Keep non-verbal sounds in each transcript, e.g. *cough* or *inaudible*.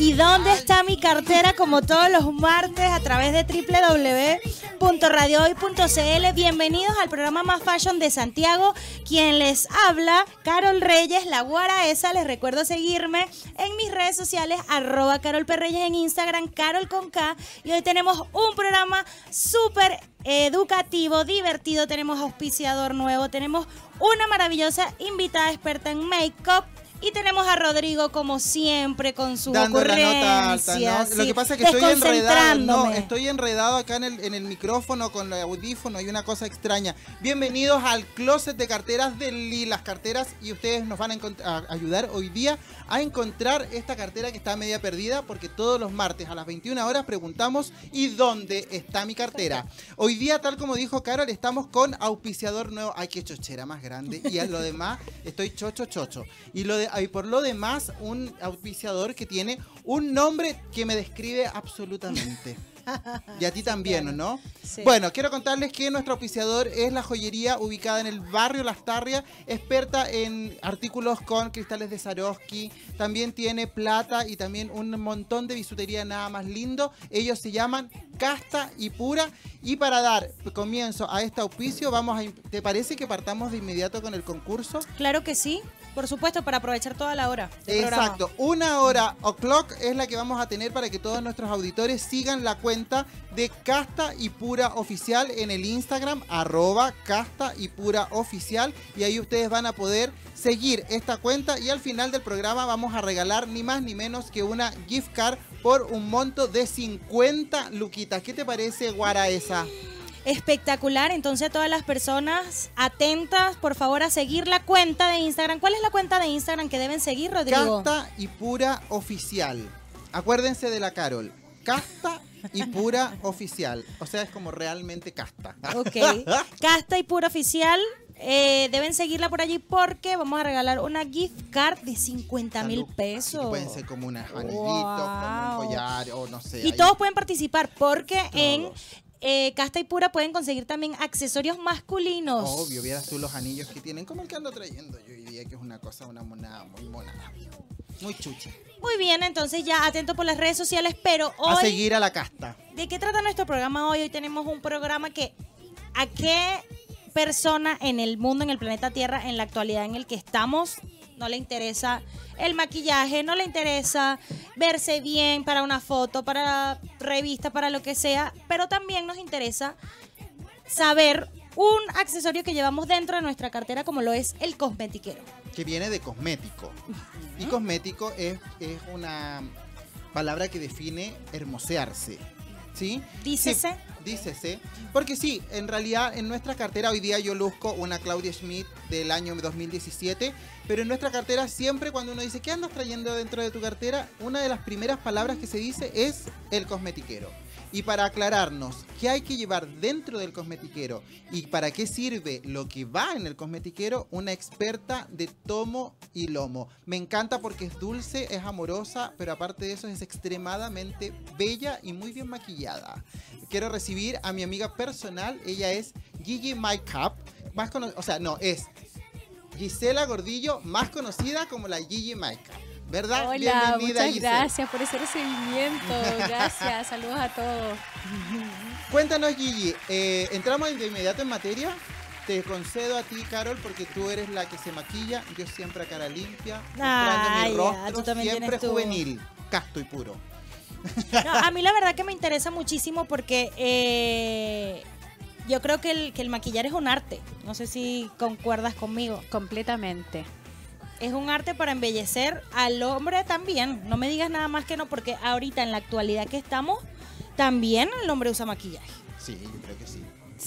¿Y dónde está mi cartera? Como todos los martes a través de www.radiohoy.cl. Bienvenidos al programa Más Fashion de Santiago. Quien les habla, Carol Reyes, la guara esa. Les recuerdo seguirme en mis redes sociales, arroba Carol Perreyes en Instagram, Carol con K. Y hoy tenemos un programa súper educativo, divertido. Tenemos auspiciador nuevo, tenemos una maravillosa invitada experta en make-up y tenemos a Rodrigo, como siempre, con su Dando la nota alta. Lo que pasa es que estoy enredado. No, estoy enredado acá en el, en el micrófono con el audífono y una cosa extraña. Bienvenidos al closet de carteras de Lilas Carteras y ustedes nos van a ayudar hoy día a encontrar esta cartera que está media perdida porque todos los martes a las 21 horas preguntamos ¿y dónde está mi cartera? Hoy día, tal como dijo Carol, estamos con auspiciador nuevo. Ay, qué chochera más grande. Y a lo demás, estoy chocho chocho. Y, lo de, y por lo demás, un auspiciador que tiene un nombre que me describe absolutamente. Y a ti *laughs* también, ¿no? Sí. Bueno, quiero contarles que nuestro auspiciador es la joyería ubicada en el barrio Las Tarrias, experta en artículos con cristales de Swarovski, también tiene plata y también un montón de bisutería nada más lindo. Ellos se llaman Casta y Pura. Y para dar comienzo a este auspicio, vamos a... ¿Te parece que partamos de inmediato con el concurso? Claro que sí, por supuesto, para aprovechar toda la hora. Exacto, una hora o'clock es la que vamos a tener para que todos nuestros auditores sigan la cuenta de Casta y Pura Oficial en el Instagram, arroba Casta y Pura Oficial, y ahí ustedes van a poder seguir esta cuenta y al final del programa vamos a regalar ni más ni menos que una gift card por un monto de 50 luquitas. ¿Qué te parece, Guara, esa? Espectacular, entonces a todas las personas atentas, por favor, a seguir la cuenta de Instagram. ¿Cuál es la cuenta de Instagram que deben seguir, Rodrigo? Casta y Pura Oficial. Acuérdense de la Carol. Casta y Pura Oficial. O sea, es como realmente casta. Ok. *laughs* Casta y pura oficial. eh, deben seguirla por allí porque vamos a regalar una gift card de 50 mil pesos. que pueden ser como unas anillitos, Wow. como un collar o no sé. Y ahí. todos pueden participar porque en. Eh, Casta y Pura pueden conseguir también accesorios masculinos. Obvio, vieras tú los anillos que tienen, como el que ando trayendo yo hoy día, que es una cosa, una monada muy monada. Muy chucha. Muy bien, entonces ya atento por las redes sociales, pero A hoy... seguir a la casta. ¿De qué trata nuestro programa hoy? Hoy tenemos un programa que a qué persona en el mundo, en el planeta Tierra, en la actualidad en el que estamos, no le interesa el maquillaje, no le interesa verse bien para una foto, para revista, para lo que sea, pero también nos interesa saber un accesorio que llevamos dentro de nuestra cartera como lo es el cosmetiquero. que viene de cosmético. Y cosmético es, es una palabra que define hermosearse. ¿Sí? Dícese. Dícese. Porque sí, en realidad en nuestra cartera hoy día yo luzco una Claudia Schmidt del año 2017, pero en nuestra cartera siempre cuando uno dice, ¿qué andas trayendo dentro de tu cartera? Una de las primeras palabras que se dice es el cosmetiquero. Y para aclararnos qué hay que llevar dentro del cosmetiquero y para qué sirve lo que va en el cosmetiquero, una experta de tomo y lomo. Me encanta porque es dulce, es amorosa, pero aparte de eso es extremadamente bella y muy bien maquillada. Quiero recibir a mi amiga personal, ella es Gigi Makeup, más o sea, no, es Gisela Gordillo, más conocida como la Gigi Makeup. ¿Verdad? Hola, Bienvenida, muchas gracias por ese recibimiento. Gracias, *laughs* saludos a todos. Cuéntanos, Gigi, eh, entramos de inmediato en materia. Te concedo a ti, Carol, porque tú eres la que se maquilla. Yo siempre a cara limpia, mi ya, rostro, tú también siempre juvenil, casto y puro. No, a mí la verdad que me interesa muchísimo porque eh, yo creo que el, que el maquillar es un arte. No sé si concuerdas conmigo. Completamente. Es un arte para embellecer al hombre también. No me digas nada más que no, porque ahorita en la actualidad que estamos, también el hombre usa maquillaje. Sí, yo creo que sí.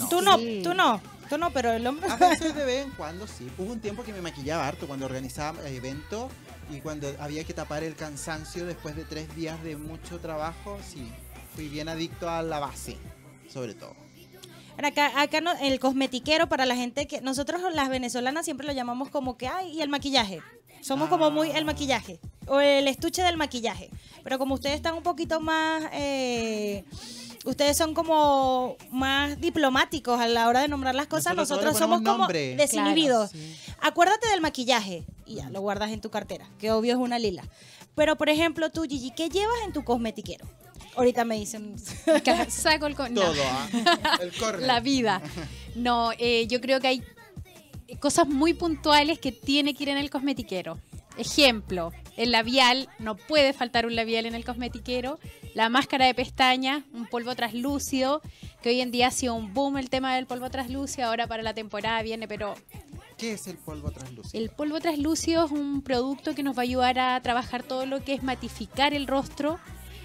tú no, Sí. tú no, tú no, pero el hombre... A veces *laughs* de vez en cuando sí. Hubo un tiempo que me maquillaba harto cuando organizaba eventos y cuando había que tapar el cansancio después de tres días de mucho trabajo, sí. Fui bien adicto a la base, sobre todo. Acá, acá no- el cosmetiquero para la gente que nosotros las venezolanas siempre lo llamamos como que, ay, y el maquillaje. Somos como muy el maquillaje o el estuche del maquillaje. Pero como ustedes están un poquito más, eh, ustedes son como más diplomáticos a la hora de nombrar las cosas, Nosotros somos como desinhibidos. Claro, sí. Acuérdate del maquillaje y ya lo guardas en tu cartera, que obvio es una lila. Pero, por ejemplo, tú, Gigi, ¿qué llevas en tu cosmetiquero? Ahorita me dicen. *laughs* *laughs* Saco el... co- no. Todo, ¿ah? *laughs* El corner. La vida. No, eh, yo creo que hay cosas muy puntuales que tiene que ir en el cosmetiquero. Ejemplo, el labial, no puede faltar un labial en el cosmetiquero. La máscara de pestañas, un polvo traslúcido, que hoy en día ha sido un boom el tema del polvo traslúcido. Ahora para la temporada viene, pero ¿Qué es el polvo translúcido? el polvo traslúcido es un producto que nos va a ayudar a trabajar todo lo que es matificar el rostro,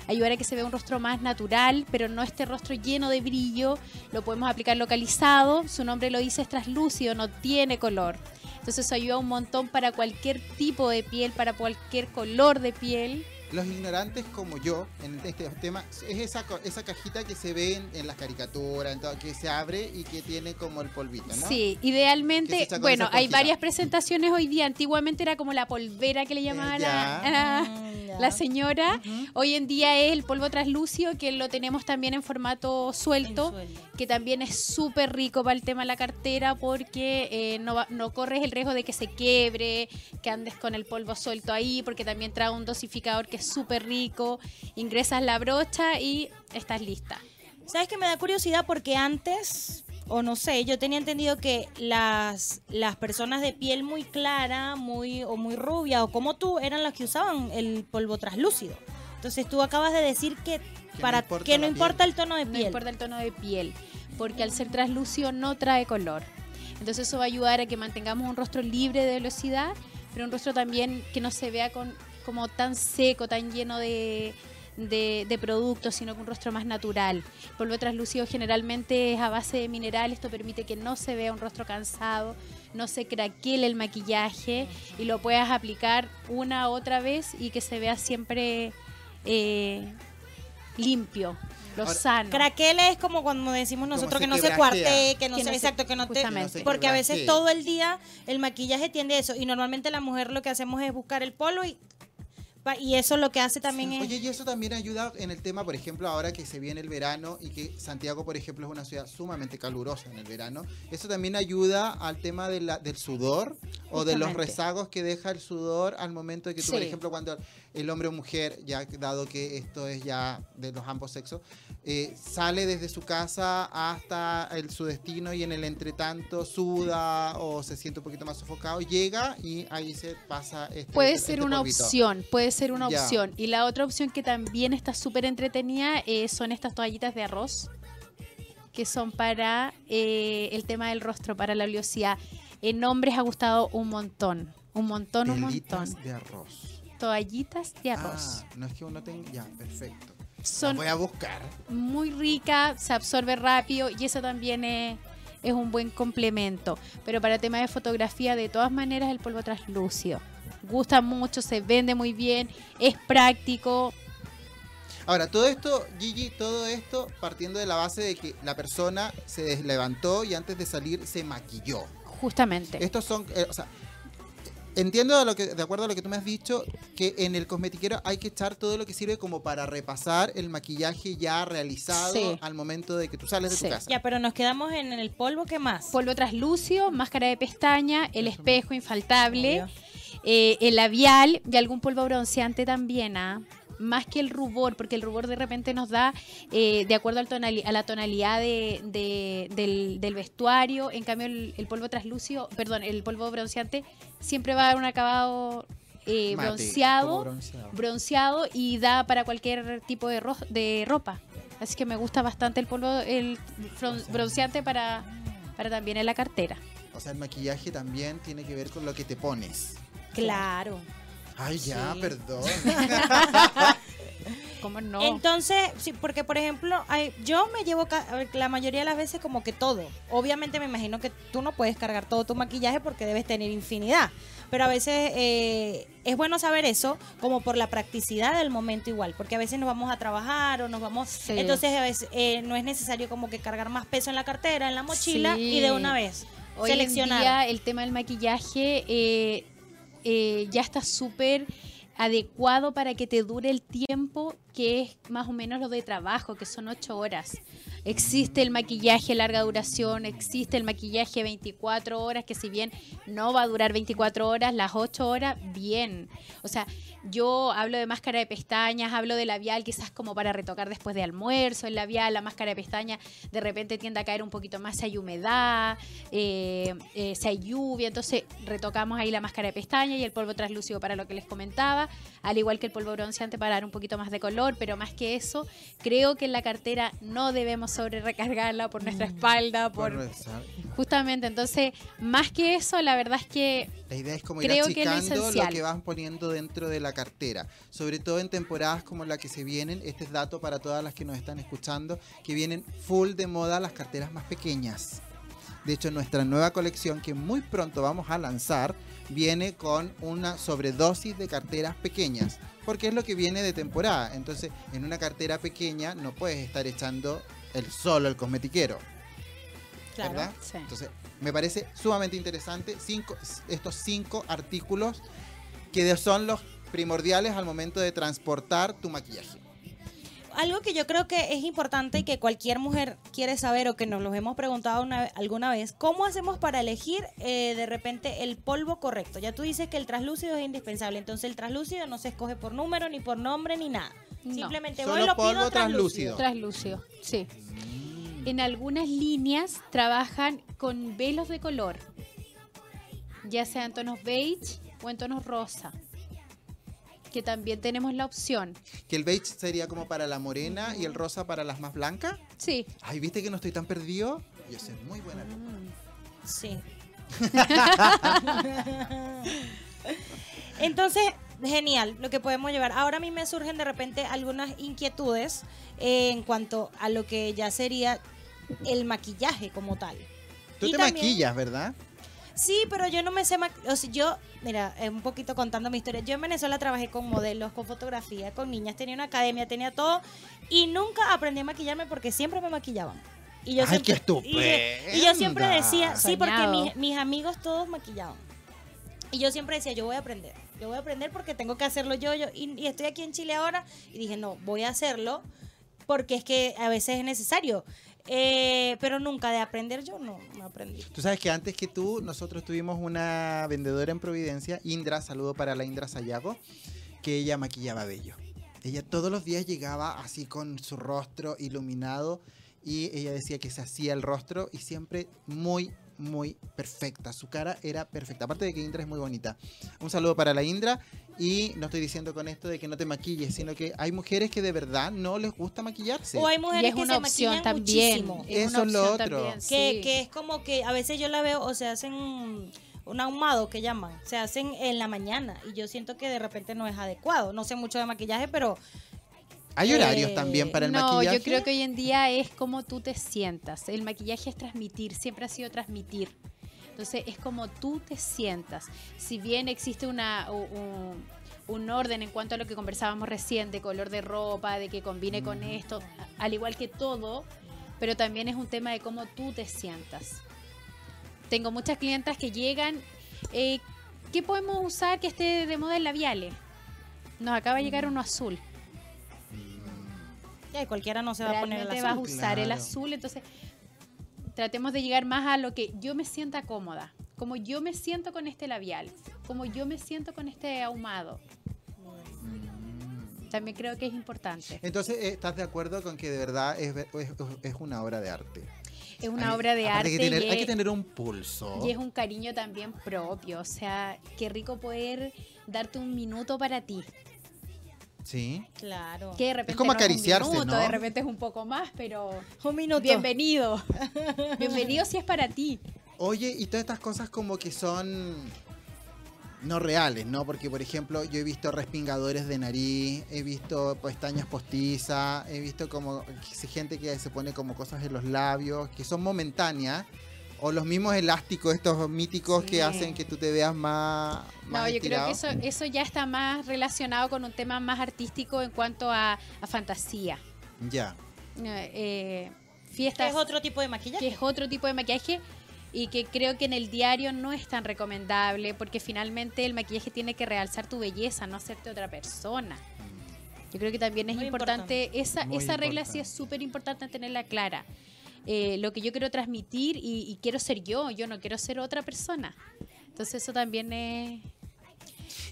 ayudar a que se vea un rostro más natural, pero no este rostro lleno de brillo. Lo podemos aplicar localizado, su nombre lo dice, es traslúcido, no tiene color. Entonces ayuda un montón para cualquier tipo de piel, para cualquier color de piel. Los ignorantes como yo en este tema es esa, co- esa cajita que se ve en, en las caricaturas, en todo, que se abre y que tiene como el polvito, ¿no? Sí, idealmente, bueno, hay varias presentaciones hoy día. Antiguamente era como la polvera que le llamaba la, ya. la- Mm, señora. Hoy en día es el polvo translúcido, que lo tenemos también en formato suelto, que también es súper rico para el tema de la cartera porque eh, no, va- no corres el riesgo de que se quiebre, que andes con el polvo suelto ahí, porque también trae un dosificador que es súper rico. Ingresas la brocha y estás lista. ¿Sabes que me da curiosidad? Porque antes, o no sé, yo tenía entendido que las, las personas de piel muy clara, muy o muy rubia, o como tú, eran las que usaban el polvo translúcido. Entonces tú acabas de decir que, no para importa que no importa el tono de No piel. importa el tono de piel, porque al ser translúcido no trae color. Entonces eso va a ayudar a que mantengamos un rostro libre de velocidad, pero un rostro también que no se vea con, como tan seco, tan lleno de, de, de productos, sino que un rostro más natural. Polvo translúcido generalmente es a base de mineral, esto permite que no se vea un rostro cansado, no se craquele el maquillaje y lo puedas aplicar una otra vez y que se vea siempre eh, limpio, lo Ahora, sano. Craquele es como cuando decimos nosotros que no se cuartee, que no Que se, no se- exacto, que no te, justamente. Porque a veces todo el día el maquillaje tiende a eso y normalmente la mujer lo que hacemos es buscar el polvo y y eso lo que hace también es Oye, y eso también ayuda en el tema, por ejemplo, ahora que se viene el verano y que Santiago, por ejemplo, es una ciudad sumamente calurosa en el verano. Eso también ayuda al tema de la- del sudor o de los rezagos que deja el sudor al momento de que tú, por ejemplo, cuando el hombre o mujer, ya dado que esto es ya de los ambos sexos, eh, sale desde su casa hasta el, su destino y en el entretanto suda o se siente un poquito más sofocado, llega y ahí se pasa este Puede este ser una polvito. opción, puede ser una Ya. opción. Y la otra opción que también está súper entretenida eh, son estas toallitas de arroz, que son para eh, el tema del rostro, para la oleosidad. En hombres ha gustado un montón, un montón, un montón. de arroz. Toallitas de arroz. Ah, no es que uno tenga. Ya, perfecto. La voy a buscar. muy ricas, se absorbe rápido y eso también es, es un buen complemento. Pero para tema de fotografía, de todas maneras, el polvo translúcido. Gusta mucho, se vende muy bien, es práctico, Ahora, todo esto, Gigi, todo esto partiendo de la base de que la persona se levantó y antes de salir se maquilló. justamente. Estos son. eh, o sea, entiendo de, lo que, de acuerdo a lo que tú me has dicho, que en el cosmetiquero hay que echar todo lo que sirve como para repasar el maquillaje ya realizado Sí. al momento de que tú sales de Sí. tu casa. Ya, pero nos quedamos en el polvo, ¿qué más? polvo translúcido, máscara de pestaña, el Eso espejo infaltable, eh, el labial y algún polvo bronceante también, ¿ah? Más que el rubor, porque el rubor de repente nos da, eh, de acuerdo al tonali- a la tonalidad de- de- del, del vestuario, en cambio el, el polvo translúcido, perdón, el polvo bronceante siempre va a dar un acabado eh, Mate, bronceado, bronceado. bronceado y da para cualquier tipo de, ro- de ropa. Así que me gusta bastante el polvo, el bronceante para, para también en la cartera. O sea, el maquillaje también tiene que ver con lo que te pones. Claro. Ay, ya, Sí. perdón. *laughs* ¿Cómo no? Entonces, sí, porque por ejemplo, hay- yo me llevo la mayoría de las veces como que todo. Obviamente me imagino que tú no puedes cargar todo tu maquillaje porque debes tener infinidad. Pero a veces eh, es bueno saber eso como por la practicidad del momento igual. Porque a veces nos vamos a trabajar o nos vamos... Sí. Entonces a veces eh, no es necesario como que cargar más peso en la cartera, en la mochila Sí. y de una vez Hoy en seleccionar. día el tema del maquillaje eh, eh, ya está súper adecuado para que te dure el tiempo que es más o menos lo de trabajo, que son ocho horas. Existe el maquillaje larga duración, existe el maquillaje 24 horas, que si bien no va a durar 24 horas, las 8 horas, bien. O sea, yo hablo de máscara de pestañas, hablo de labial quizás como para retocar después de almuerzo, el labial, la máscara de pestañas de repente tiende a caer un poquito más si hay humedad, eh, eh, si hay lluvia, entonces retocamos ahí la máscara de pestañas y el polvo translúcido para lo que les comentaba, al igual que el polvo bronceante para dar un poquito más de color, pero más que eso, creo que en la cartera no debemos sobre recargarla por nuestra espalda, por justamente, entonces, más que eso, la verdad es que La idea es como ir Creo que es lo achicando lo esencial. que vas poniendo dentro de la cartera. Sobre todo en temporadas como la que se vienen. Este es dato para todas las que nos están escuchando. Que vienen full de moda las carteras más pequeñas. De hecho, nuestra nueva colección que muy pronto vamos a lanzar viene con una sobredosis de carteras pequeñas. Porque es lo que viene de temporada. Entonces, en una cartera pequeña no puedes estar echando el solo el cosmetiquero. Claro. ¿verdad? Sí. Entonces, me parece sumamente interesante cinco, estos cinco artículos que son los primordiales al momento de transportar tu maquillaje. Algo que yo creo que es importante y que cualquier mujer quiere saber o que nos los hemos preguntado una ve- alguna vez, ¿cómo hacemos para elegir eh, de repente el polvo correcto? Ya tú dices que el translúcido es indispensable, entonces el translúcido no se escoge por número, ni por nombre, ni nada. No. Simplemente Solo voy lo polvo pido translúcido. translúcido. Translúcido, sí. En algunas líneas trabajan con velos de color, ya sea en tonos beige o en tonos rosa, que también tenemos la opción. Que el beige sería como para la morena y el rosa para las más blancas. Sí, Ay, ¿viste que no estoy tan perdido? Yo soy muy buena. Sí. *laughs* Entonces, genial lo que podemos llevar. Ahora a mí me surgen de repente algunas inquietudes eh, en cuanto a lo que ya sería el maquillaje como tal. Tú Y te también- maquillas, ¿verdad? Sí, pero yo no me sé maquillar. O sea, yo, mira, eh, un poquito contando mi historia. Yo en Venezuela trabajé con modelos, con fotografía, con niñas, tenía una academia, tenía todo. Y nunca aprendí a maquillarme porque siempre me maquillaban. Y yo Ay, siempre, qué y yo- Y, yo siempre decía, sí, porque mis amigos todos maquillaban. Y yo siempre decía, yo voy a aprender. Yo voy a aprender porque tengo que hacerlo yo. yo y, y estoy aquí en Chile ahora. Y dije, no, voy a hacerlo porque es que a veces es necesario. Eh, pero nunca de aprender yo no, no aprendí. Tú sabes que antes que tú, nosotros tuvimos una vendedora en Providencia, Indra, saludo para la Indra Sayago, que ella maquillaba bello. Ella todos los días llegaba así con su rostro iluminado y ella decía que se hacía el rostro y siempre muy, muy perfecta. Su cara era perfecta. Aparte de que Indra es muy bonita. Un saludo para la Indra y no estoy diciendo con esto de que no te maquilles, sino que hay mujeres que de verdad no les gusta maquillarse. O hay y mujeres es que una se opción maquillan también. muchísimo. Es Eso una es lo opción otro. también, Que, sí. que es como que a veces yo la veo o se hacen un ahumado que llaman, se hacen en la mañana y yo siento que de repente no es adecuado. No sé mucho de maquillaje, pero Hay horarios eh, también para el no, maquillaje. yo creo que hoy en día es como tú te sientas. El maquillaje es transmitir, siempre ha sido transmitir. Entonces es como tú te sientas. Si bien existe una, un, un orden en cuanto a lo que conversábamos recién, de color de ropa, de que combine con esto, al igual que todo, pero también es un tema de cómo tú te sientas. Tengo muchas clientas que llegan, eh, ¿qué podemos usar que esté de moda en labiales? Nos acaba de llegar uno azul. ya, cualquiera no se va a poner el realmente vas a azul. usar el azul, entonces tratemos de llegar más a lo que yo me sienta cómoda, como yo me siento con este labial, como yo me siento con este ahumado. También creo que es importante. Entonces, ¿estás de acuerdo con que de verdad es, es- es una obra de arte? Es una Hay- obra de arte que tener- y, hay que es, tener un pulso. y es un cariño también propio. O sea, qué rico poder darte un minuto para ti. Sí. Claro. Que de repente como no es un acariciarse, minuto, ¿no? de repente es un poco más, pero Un minuto. bienvenido. *laughs* bienvenido si es para ti. Oye, y todas estas cosas como que son no reales, ¿no? Porque, por ejemplo, yo he visto respingadores de nariz, he visto pestañas postizas, he visto como gente que se pone como cosas en los labios, que son momentáneas. O los mismos elásticos, estos míticos Sí. que hacen que tú te veas más. más No, yo creo que eso, eso ya está más relacionado con un tema más artístico en cuanto a, a fantasía. Ya. Eh, fiestas, es otro tipo de maquillaje. que es otro tipo de maquillaje. y que creo que en el diario no es tan recomendable porque finalmente el maquillaje tiene que realzar tu belleza, no hacerte otra persona. Yo creo que también es Muy importante, esa, Muy esa regla sí es súper importante tenerla clara. Eh, lo que yo quiero transmitir y, y quiero ser yo, yo no quiero ser otra persona. Entonces eso también es...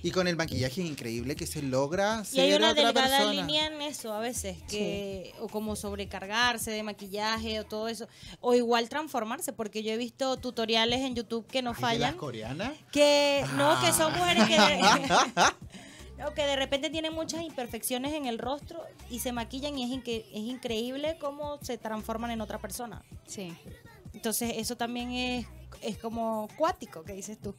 Y con el maquillaje es increíble que se logra Y ser hay una otra delgada persona. línea en eso a veces, que o como sobrecargarse de maquillaje o todo eso, o igual transformarse, porque yo he visto tutoriales en YouTube que no Ay, ¿de las fallan, coreanas? que no, que son mujeres que *laughs* *laughs* No, que de repente tienen muchas imperfecciones en el rostro y se maquillan y es, inque- es increíble cómo se transforman en otra persona. Sí. Entonces eso también es, es como cuático, que dices tú.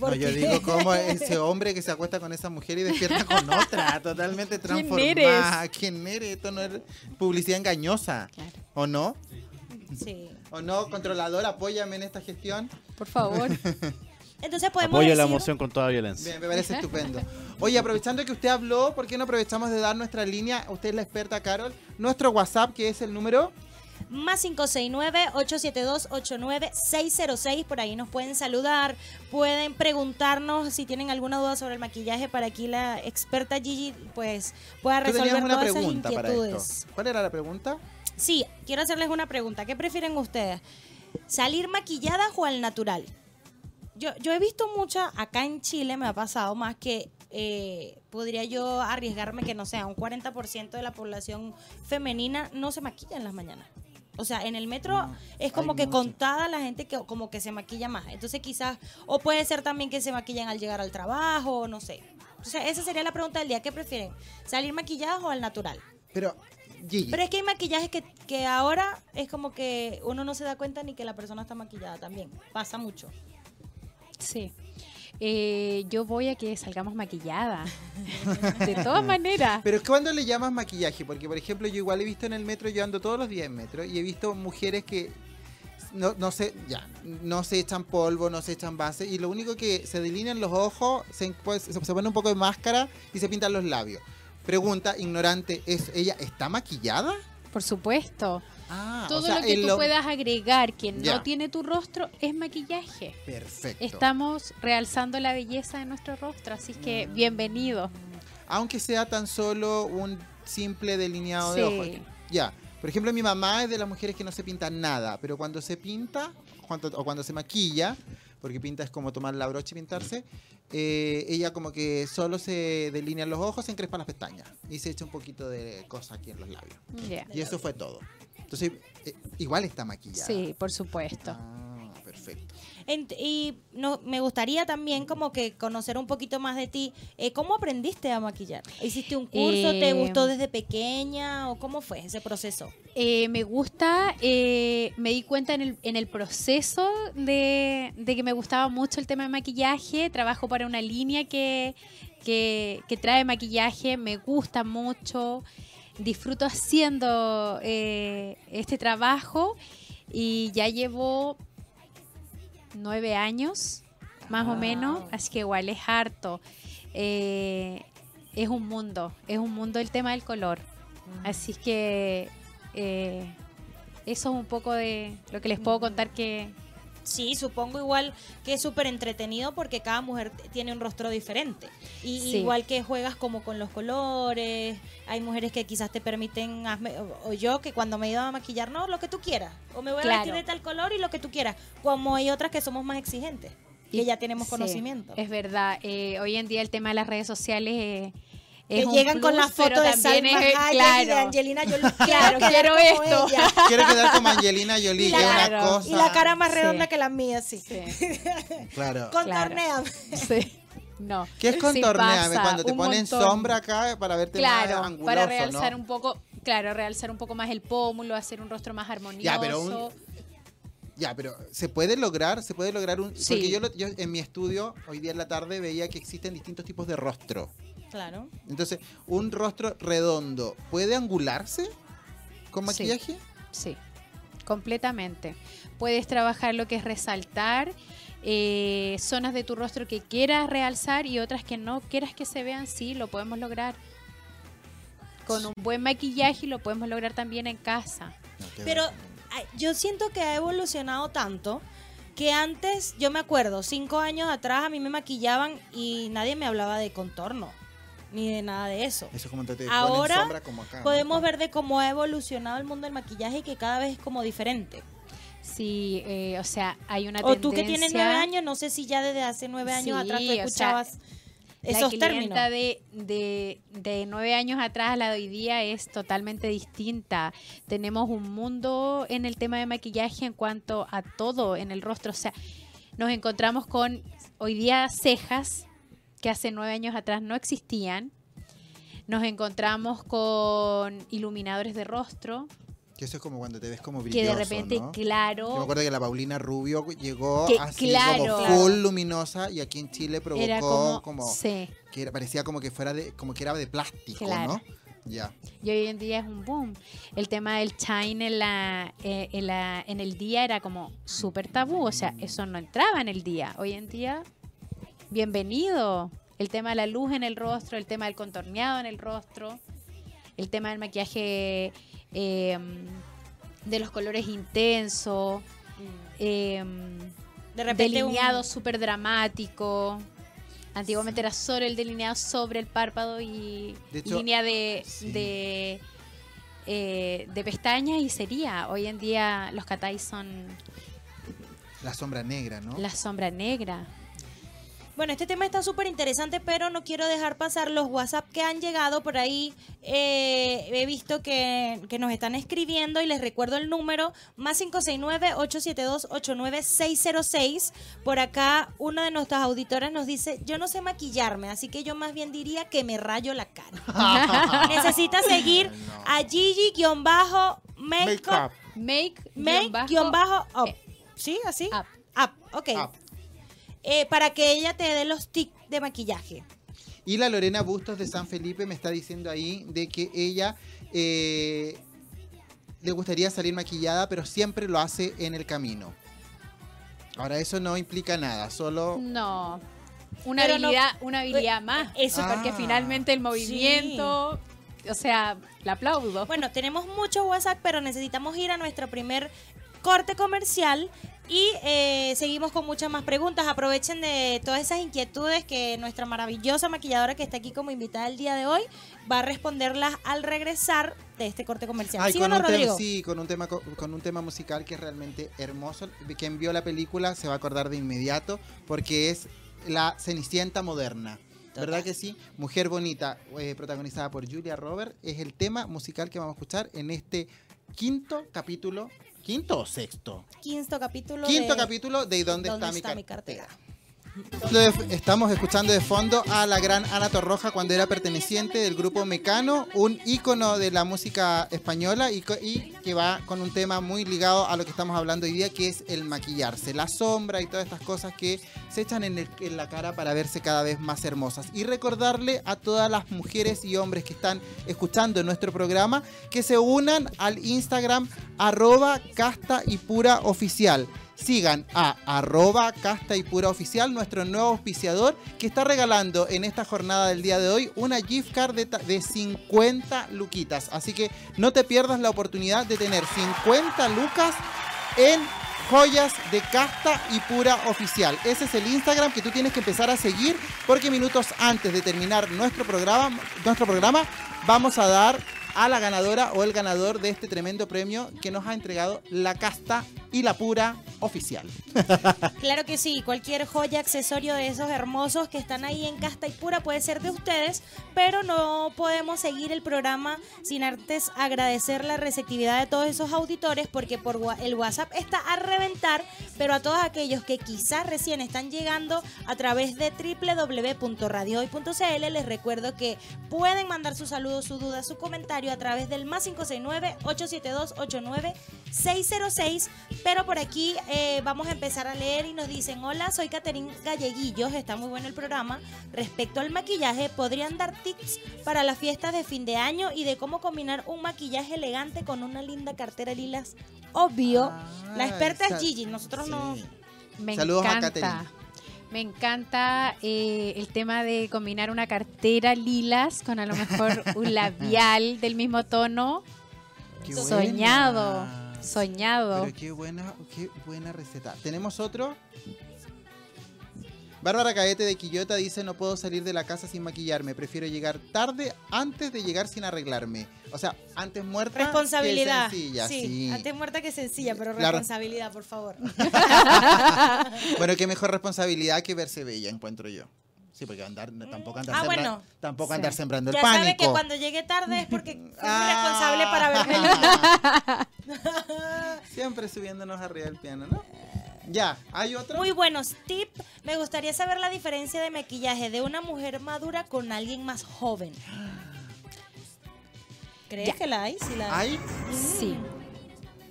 No, yo Porque- *laughs* digo como ese hombre que se acuesta con esa mujer y despierta con *laughs* otra, totalmente ¿Quién transformada. ¿Quién eres? Esto no es publicidad engañosa. Claro. ¿O no? Sí. ¿O no? Controlador, apóyame en esta gestión. Por favor. *laughs* Entonces podemos Apoyo la emoción con toda violencia. Bien, me parece estupendo. Oye, aprovechando que usted habló, ¿por qué no aprovechamos de dar nuestra línea? Usted es la experta, Carol. Nuestro WhatsApp, que es el número. Más 569-872-89606. Por ahí nos pueden saludar. Pueden preguntarnos si tienen alguna duda sobre el maquillaje para aquí la experta Gigi pues pueda resolver una todas esas pregunta inquietudes. ¿Cuál era la pregunta? Sí, quiero hacerles una pregunta. ¿Qué prefieren ustedes? ¿Salir maquilladas o al natural? Yo, yo he visto mucha, acá en Chile me ha pasado más que eh, podría yo arriesgarme que no sea un 40% de la población femenina no se maquilla en las mañanas. O sea, en el metro No, es como que mucho. contada la gente que como que se maquilla más. Entonces quizás, o puede ser también que se maquillan al llegar al trabajo, no sé. O sea, esa sería la pregunta del día. ¿Qué prefieren? ¿Salir maquilladas o al natural? Pero, Gigi. Pero es que hay maquillajes que, que ahora es como que uno no se da cuenta ni que la persona está maquillada también. Pasa mucho. Sí. Eh, yo voy a que salgamos maquillada. *laughs* De todas maneras. Pero es que cuando le llamas maquillaje, porque por ejemplo yo igual he visto en el metro, yo ando todos los días en metro y he visto mujeres que no, no se, ya, no se echan polvo, no se echan base y lo único que se delinean los ojos, se, pues, se, se pone un poco de máscara y se pintan los labios. Pregunta, ignorante, ¿es, ¿ella está maquillada? Por supuesto. Ah, Todo o sea, lo que tú lo- puedas agregar que no tiene tu rostro es maquillaje. Perfecto. Estamos realzando la belleza de nuestro rostro, así que Mm. bienvenido. Aunque sea tan solo un simple delineado de ojos. Ya. Por ejemplo, mi mamá es de las mujeres que no se pinta nada, pero cuando se pinta, cuando- o cuando se maquilla, porque pinta es como tomar la brocha y pintarse, eh, ella como que solo se delinea los ojos, se encrespa las pestañas y se echa un poquito de cosa aquí en los labios. Ya. Y eso fue todo. Entonces, eh, igual está maquillada. Sí, por supuesto. Ah, perfecto. Y no, me gustaría también como que conocer un poquito más de ti. Eh, ¿Cómo aprendiste a maquillar? ¿Hiciste un curso? ¿Te Eh, gustó desde pequeña? ¿O cómo fue ese proceso? Eh, me gusta, eh, me di cuenta en el, en el proceso de, de que me gustaba mucho el tema de maquillaje. Trabajo para una línea que, que, que trae maquillaje, me gusta mucho. Disfruto haciendo eh, este trabajo y ya llevo nueve años, más o menos, así que igual es harto. Eh, es un mundo, es un mundo el tema del color. Así que eh, eso es un poco de lo que les puedo contar que Sí, supongo igual que es súper entretenido porque cada mujer tiene un rostro diferente. Y Sí. igual que juegas como con los colores, hay mujeres que quizás te permiten, hazme- o, o yo que cuando me he ido a maquillar, no, lo que tú quieras. O me voy a vestir de tal color y lo que tú quieras. Como hay otras que somos más exigentes, que Y- ya tenemos sí, conocimiento. es verdad. Eh, hoy en día el tema de las redes sociales eh, que llegan con la foto de Salma es- Hayek y de claro, Angelina Jolie. *laughs* Claro, quiero esto. ella. *laughs* Quiero quedar como Angelina Jolie, Y que es la, una Claro. cosa. y la cara más Sí. redonda que la mía, sí. Sí, *laughs* Claro. Contorneame. sí. No. ¿Qué es contorneame? cuando te ponen montón. sombra acá para verte más Claro, anguloso, para realzar ¿no? un poco, claro, realzar un poco más el pómulo, hacer un rostro más armonioso. Ya, pero un- Ya, pero ¿se puede lograr? ¿Se puede lograr un...? Sí. Porque yo, lo- yo en mi estudio, hoy día en la tarde, veía que existen distintos tipos de rostro. Claro. Entonces, un rostro redondo, ¿puede angularse con Sí. maquillaje? Sí, completamente. Puedes trabajar lo que es resaltar eh, zonas de tu rostro que quieras realzar y otras que no quieras que se vean, sí, lo podemos lograr. Con un buen maquillaje y lo podemos lograr también en casa. Pero yo siento que ha evolucionado tanto que antes, yo me acuerdo, cinco años atrás a mí me maquillaban y nadie me hablaba de contorno, ni de nada de eso. Eso es como te, te Ahora ponen sombra como acá. ¿no? Podemos ver de cómo ha evolucionado el mundo del maquillaje y que cada vez es como diferente. Sí, eh, o sea, hay una O tendencia. tú que tienes nueve años, no sé si ya desde hace nueve años Sí, atrás tú o sea, escuchabas la esos clienta términos. De, de, de nueve años atrás a la de hoy día es totalmente distinta. Tenemos un mundo en el tema de maquillaje en cuanto a todo en el rostro. O sea, nos encontramos con hoy día cejas que hace nueve años atrás no existían. Nos encontramos con iluminadores de rostro Que eso es como cuando te ves como que brilloso, de repente, ¿no? claro, Yo me acuerdo que la Paulina Rubio llegó Que, así claro. como full luminosa y aquí en Chile provocó era como, como, sí. que era- parecía como que fuera de como que era de plástico, Claro. ¿no? Ya. Y hoy en día es un boom. El tema del shine en, la, eh, en, la, en el día era como súper tabú. O sea, eso no entraba en el día. Hoy en día, bienvenido. El tema de la luz en el rostro, el tema del contorneado en el rostro, el tema del maquillaje eh, de los colores intensos, eh, De repente un- delineado súper dramático. Antiguamente era solo el delineado sobre el párpado y De hecho, línea de, sí. de, eh, de pestañas y sería. Hoy en día los katais son La sombra negra, ¿no? la sombra negra. Bueno, este tema está súper interesante, pero no quiero dejar pasar los WhatsApp que han llegado por ahí. eh, he visto que, que nos están escribiendo y les recuerdo el número más 569-872-89606. Por acá uno de nuestros auditores nos dice, yo no sé maquillarme, así que yo más bien diría que me rayo la cara. *laughs* Necesita seguir a Gigi-Makeup, Makeup. Make, Make-up. eh, ¿Sí? ¿Así? up. Up, ok. Ah. Eh, para que ella te dé los tics de maquillaje. Y la Lorena Bustos de San Felipe me está diciendo ahí de que ella eh, le gustaría salir maquillada, pero siempre lo hace en el camino. Ahora, eso no implica nada, solo... No. Una Pero no- habilidad, una habilidad Eh, más. eso. porque Ah. finalmente el movimiento, o sea, la aplaudo. Bueno, tenemos mucho WhatsApp, pero necesitamos ir a nuestro primer corte comercial y eh, seguimos con muchas más preguntas. Aprovechen de todas esas inquietudes que nuestra maravillosa maquilladora que está aquí como invitada el día de hoy va a responderlas al regresar de este corte comercial. Ay, ¿Sí o con no, un tema, sí, con un tema co- con un tema musical que es realmente hermoso. Quien vio la película se va a acordar de inmediato porque es la Cenicienta moderna. ¿Verdad que sí? Mujer bonita, eh, protagonizada por Julia Roberts, es el tema musical que vamos a escuchar en este quinto capítulo, quinto o sexto, Quinto capítulo. quinto de capítulo de ¿Y dónde, ¿Dónde está, está mi mi cartera? Estamos escuchando de fondo a la gran Ana Torroja cuando era perteneciente del grupo Mecano, un ícono de la música española y, que va con un tema muy ligado a lo que estamos hablando hoy día, que es el maquillarse, la sombra y todas estas cosas que se echan en, la cara para verse cada vez más hermosas. Y recordarle a todas las mujeres y hombres que están escuchando nuestro programa que se unan al Instagram arroba casta y pura. Sigan a arroba casta y pura oficial, nuestro nuevo auspiciador, que está regalando en esta jornada del día de hoy una gift card de, ta- de 50 luquitas. Así que no te pierdas la oportunidad de tener 50 lucas en joyas de casta y pura oficial. Ese es el Instagram que tú tienes que empezar a seguir porque minutos antes de terminar nuestro programa, nuestro programa vamos a dar a la ganadora o el ganador de este tremendo premio que nos ha entregado la casta y la pura oficial. *laughs* Claro que sí, cualquier joya, accesorio de esos hermosos que están ahí en Casta y Pura puede ser de ustedes, pero no podemos seguir el programa sin antes agradecer la receptividad de todos esos auditores porque por el WhatsApp está a reventar, pero a todos aquellos que quizás recién están llegando a través de www.radiohoy.cl les recuerdo que pueden mandar su saludo, su duda, su comentario a través del más 569-872-89606, pero por aquí eh, vamos a empezar a leer y nos dicen, hola, soy Caterín Galleguillos, está muy bueno el programa. Respecto al maquillaje, ¿podrían dar tips para las fiestas de fin de año y de cómo combinar un maquillaje elegante con una linda cartera lilas? Obvio, la experta es Gigi, nosotros no... Sí. Me Saludos a encanta. Me encanta eh, el tema de combinar una cartera lilas con a lo mejor *laughs* un labial del mismo tono. Qué Soñado. buena. Soñado. Pero qué buena, qué buena receta. ¿Tenemos otro? Bárbara Caete de Quillota dice, no puedo salir de la casa sin maquillarme, prefiero llegar tarde antes de llegar sin arreglarme. O sea, antes muerta Responsabilidad. que sencilla. sí, Sí. antes muerta que sencilla, pero Claro. responsabilidad, por favor. *laughs* Bueno, qué mejor responsabilidad que verse bella, encuentro yo. Sí, porque andar, tampoco andar, Ah, sembra- bueno. tampoco Sí. andar sembrando el ya sabe pánico. que cuando llegue tarde es porque *laughs* fui Ah. responsable para verme. *laughs* Siempre subiéndonos arriba del piano, ¿no? Ya, ¿hay otro? Muy buenos tips. Me gustaría saber la diferencia de maquillaje de una mujer madura con alguien más joven. *gasps* ¿Crees Ya. que la hay? Sí, la hay. ¿Hay? Sí,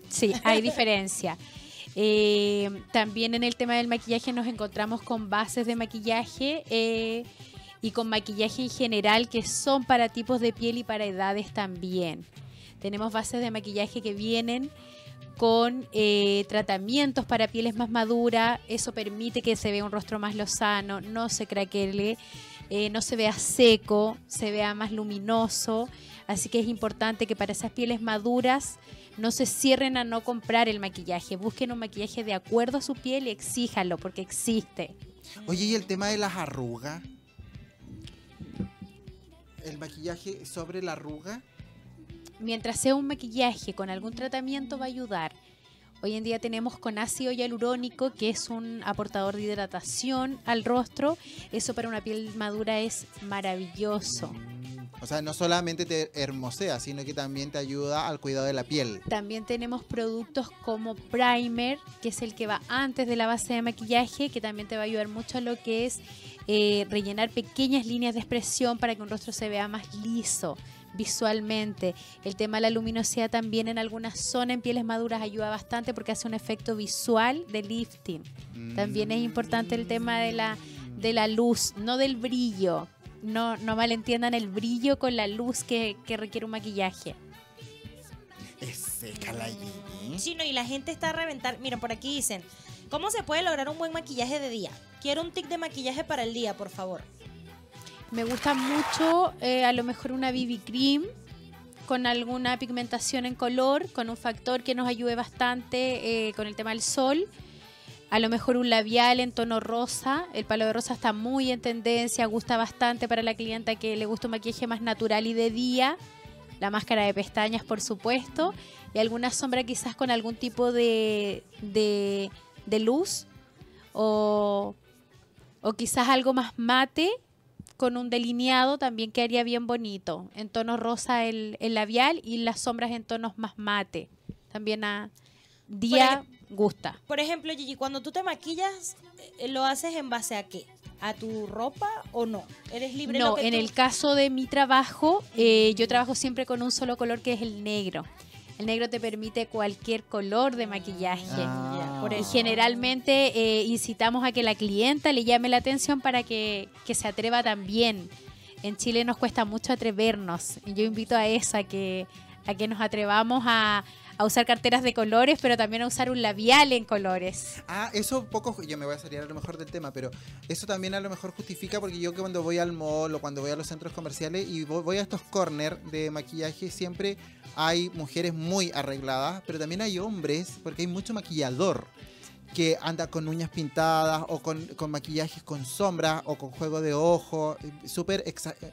sí, hay diferencia. *laughs* Eh, también en el tema del maquillaje nos encontramos con bases de maquillaje eh, y con maquillaje en general que son para tipos de piel y para edades también. Tenemos bases de maquillaje que vienen con eh, tratamientos para pieles más maduras. Eso permite que se vea un rostro más lozano, no se craquele, no se vea seco, se vea más luminoso. Así que es importante que para esas pieles maduras no se cierren a no comprar el maquillaje. Busquen un maquillaje de acuerdo a su piel y exíjanlo porque existe. Oye, ¿y el tema de las arrugas? ¿El maquillaje sobre la arruga? Mientras sea un maquillaje con algún tratamiento va a ayudar. Hoy en día tenemos con ácido hialurónico, que es un aportador de hidratación al rostro. Eso para una piel madura es maravilloso. O sea, no solamente te hermosea, sino que también te ayuda al cuidado de la piel. También tenemos productos como primer, que es el que va antes de la base de maquillaje, que también te va a ayudar mucho a lo que es eh, rellenar pequeñas líneas de expresión para que un rostro se vea más liso visualmente. El tema de la luminosidad también en algunas zonas en pieles maduras ayuda bastante porque hace un efecto visual de lifting. También es importante el tema de la, de la luz, no del brillo. No, no malentiendan el brillo con la luz que, que requiere un maquillaje. Es seca la Gigi. Sí, no, y la gente está a reventar. Mira, por aquí dicen, ¿cómo se puede lograr un buen maquillaje de día? Quiero un tic de maquillaje para el día, por favor. Me gusta mucho eh, a lo mejor una BB cream con alguna pigmentación en color, con un factor que nos ayude bastante eh, con el tema del sol. A lo mejor un labial en tono rosa. El palo de rosa está muy en tendencia, gusta bastante para la clienta que le gusta un maquillaje más natural y de día. La máscara de pestañas, por supuesto. Y alguna sombra quizás con algún tipo de, de, de luz. O, o quizás algo más mate con un delineado también quedaría bien bonito. En tono rosa el, el labial y las sombras en tonos más mate. También a día gusta. Por ejemplo, Gigi, cuando tú te maquillas, eh, ¿lo haces en base a qué? ¿A tu ropa o no? ¿Eres libre? No, lo que en tú- el caso de mi trabajo, eh, yo trabajo siempre con un solo color que es el negro. El negro te permite cualquier color de maquillaje. Ah. Por Y eso. generalmente eh, incitamos a que la clienta le llame la atención para que, que se atreva también. En Chile nos cuesta mucho atrevernos. Yo invito a eso, a que, a que nos atrevamos a, a usar carteras de colores, pero también a usar un labial en colores. Ah, eso un poco, yo me voy a salir a lo mejor del tema, pero eso también a lo mejor justifica porque yo que cuando voy al mall o cuando voy a los centros comerciales y vo- voy a estos corner de maquillaje, siempre hay mujeres muy arregladas, pero también hay hombres, porque hay mucho maquillador que anda con uñas pintadas o con, con maquillajes con sombras o con juego de ojo, eh, súper exa- eh,